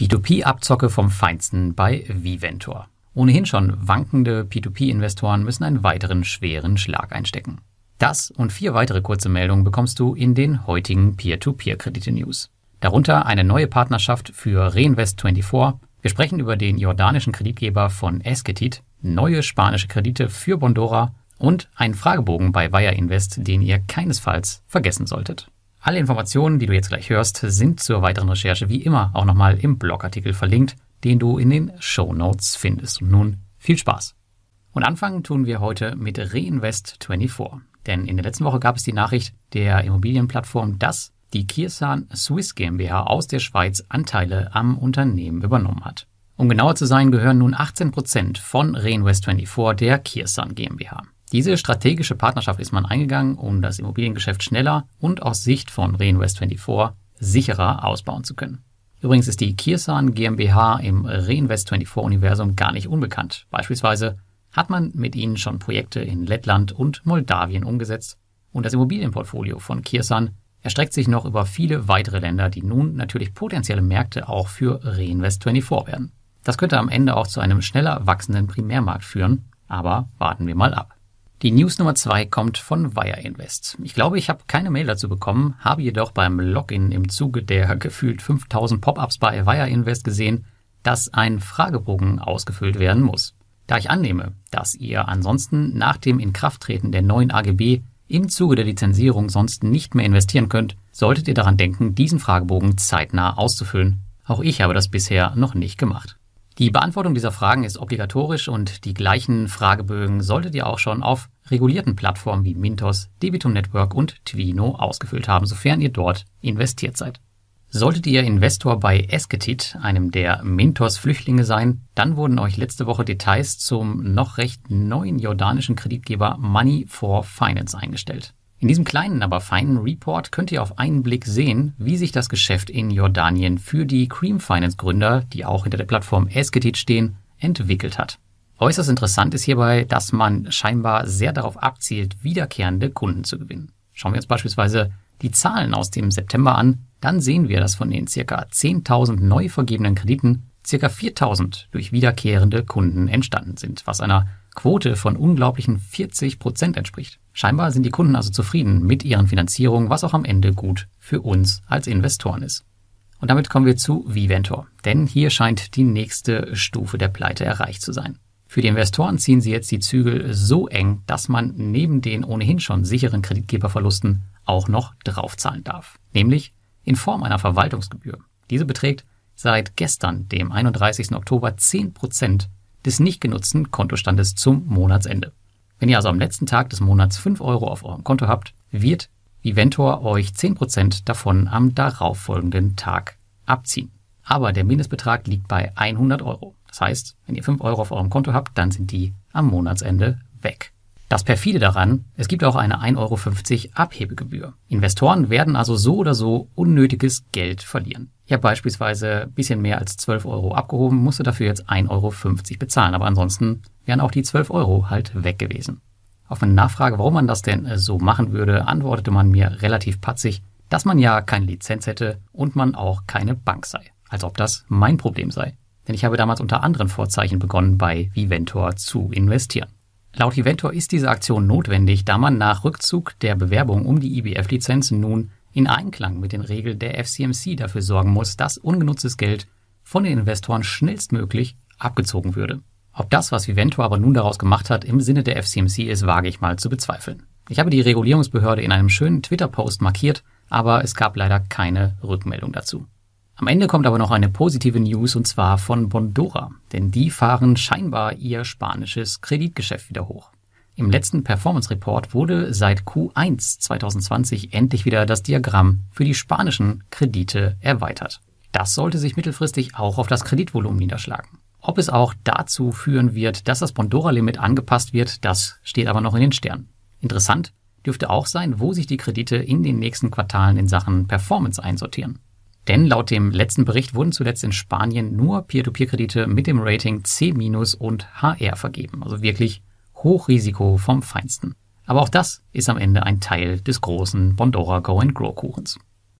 P2P-Abzocke vom Feinsten bei Viventor. Ohnehin schon wankende P2P-Investoren müssen einen weiteren schweren Schlag einstecken. Das und vier weitere kurze Meldungen bekommst du in den heutigen Peer-to-Peer-Kredite-News. Darunter eine neue Partnerschaft für Reinvest24. Wir sprechen über den jordanischen Kreditgeber von Esketit, neue spanische Kredite für Bondora und einen Fragebogen bei Wire Invest, den ihr keinesfalls vergessen solltet. Alle Informationen, die du jetzt gleich hörst, sind zur weiteren Recherche wie immer auch nochmal im Blogartikel verlinkt, den du in den Show Notes findest. Und nun viel Spaß. Und anfangen tun wir heute mit Reinvest24. Denn in der letzten Woche gab es die Nachricht der Immobilienplattform, dass die Kirsan Swiss GmbH aus der Schweiz Anteile am Unternehmen übernommen hat. Um genauer zu sein, gehören nun 18 Prozent von Reinvest24 der Kirsan GmbH. Diese strategische Partnerschaft ist man eingegangen, um das Immobiliengeschäft schneller und aus Sicht von Reinvest24 sicherer ausbauen zu können. Übrigens ist die Kirsan GmbH im Reinvest24-Universum gar nicht unbekannt. Beispielsweise hat man mit ihnen schon Projekte in Lettland und Moldawien umgesetzt und das Immobilienportfolio von Kirsan erstreckt sich noch über viele weitere Länder, die nun natürlich potenzielle Märkte auch für Reinvest24 werden. Das könnte am Ende auch zu einem schneller wachsenden Primärmarkt führen, aber warten wir mal ab. Die News Nummer zwei kommt von Wire Invest. Ich glaube, ich habe keine Mail dazu bekommen, habe jedoch beim Login im Zuge der gefühlt 5000 Pop-ups bei Wire Invest gesehen, dass ein Fragebogen ausgefüllt werden muss. Da ich annehme, dass ihr ansonsten nach dem Inkrafttreten der neuen AGB im Zuge der Lizenzierung sonst nicht mehr investieren könnt, solltet ihr daran denken, diesen Fragebogen zeitnah auszufüllen. Auch ich habe das bisher noch nicht gemacht. Die Beantwortung dieser Fragen ist obligatorisch und die gleichen Fragebögen solltet ihr auch schon auf regulierten Plattformen wie Mintos, Debitum Network und Twino ausgefüllt haben, sofern ihr dort investiert seid. Solltet ihr Investor bei Esketit, einem der Mintos Flüchtlinge sein, dann wurden euch letzte Woche Details zum noch recht neuen jordanischen Kreditgeber Money for Finance eingestellt. In diesem kleinen, aber feinen Report könnt ihr auf einen Blick sehen, wie sich das Geschäft in Jordanien für die Cream Finance Gründer, die auch hinter der Plattform Esketit stehen, entwickelt hat. Äußerst interessant ist hierbei, dass man scheinbar sehr darauf abzielt, wiederkehrende Kunden zu gewinnen. Schauen wir uns beispielsweise die Zahlen aus dem September an, dann sehen wir, dass von den ca. 10.000 neu vergebenen Krediten ca. 4.000 durch wiederkehrende Kunden entstanden sind, was einer Quote von unglaublichen 40 Prozent entspricht. Scheinbar sind die Kunden also zufrieden mit ihren Finanzierungen, was auch am Ende gut für uns als Investoren ist. Und damit kommen wir zu Viventor, denn hier scheint die nächste Stufe der Pleite erreicht zu sein. Für die Investoren ziehen sie jetzt die Zügel so eng, dass man neben den ohnehin schon sicheren Kreditgeberverlusten auch noch draufzahlen darf. Nämlich in Form einer Verwaltungsgebühr. Diese beträgt seit gestern, dem 31. Oktober, 10 Prozent des nicht genutzten Kontostandes zum Monatsende. Wenn ihr also am letzten Tag des Monats 5 Euro auf eurem Konto habt, wird Viventor euch 10% davon am darauffolgenden Tag abziehen. Aber der Mindestbetrag liegt bei 100 Euro. Das heißt, wenn ihr 5 Euro auf eurem Konto habt, dann sind die am Monatsende weg. Das perfide daran, es gibt auch eine 1,50 Euro Abhebegebühr. Investoren werden also so oder so unnötiges Geld verlieren. Ich habe beispielsweise ein bisschen mehr als 12 Euro abgehoben, musste dafür jetzt 1,50 Euro bezahlen, aber ansonsten wären auch die 12 Euro halt weg gewesen. Auf meine Nachfrage, warum man das denn so machen würde, antwortete man mir relativ patzig, dass man ja keine Lizenz hätte und man auch keine Bank sei. Als ob das mein Problem sei. Denn ich habe damals unter anderen Vorzeichen begonnen, bei Viventor zu investieren. Laut Viventor ist diese Aktion notwendig, da man nach Rückzug der Bewerbung um die IBF-Lizenz nun in Einklang mit den Regeln der FCMC dafür sorgen muss, dass ungenutztes Geld von den Investoren schnellstmöglich abgezogen würde. Ob das, was Viventor aber nun daraus gemacht hat, im Sinne der FCMC ist, wage ich mal zu bezweifeln. Ich habe die Regulierungsbehörde in einem schönen Twitter-Post markiert, aber es gab leider keine Rückmeldung dazu. Am Ende kommt aber noch eine positive News und zwar von Bondora, denn die fahren scheinbar ihr spanisches Kreditgeschäft wieder hoch. Im letzten Performance Report wurde seit Q1 2020 endlich wieder das Diagramm für die spanischen Kredite erweitert. Das sollte sich mittelfristig auch auf das Kreditvolumen niederschlagen. Ob es auch dazu führen wird, dass das Bondora-Limit angepasst wird, das steht aber noch in den Sternen. Interessant dürfte auch sein, wo sich die Kredite in den nächsten Quartalen in Sachen Performance einsortieren. Denn laut dem letzten Bericht wurden zuletzt in Spanien nur Peer-to-Peer-Kredite mit dem Rating C- und HR vergeben. Also wirklich Hochrisiko vom Feinsten. Aber auch das ist am Ende ein Teil des großen Bondora Go and Grow Kuchens.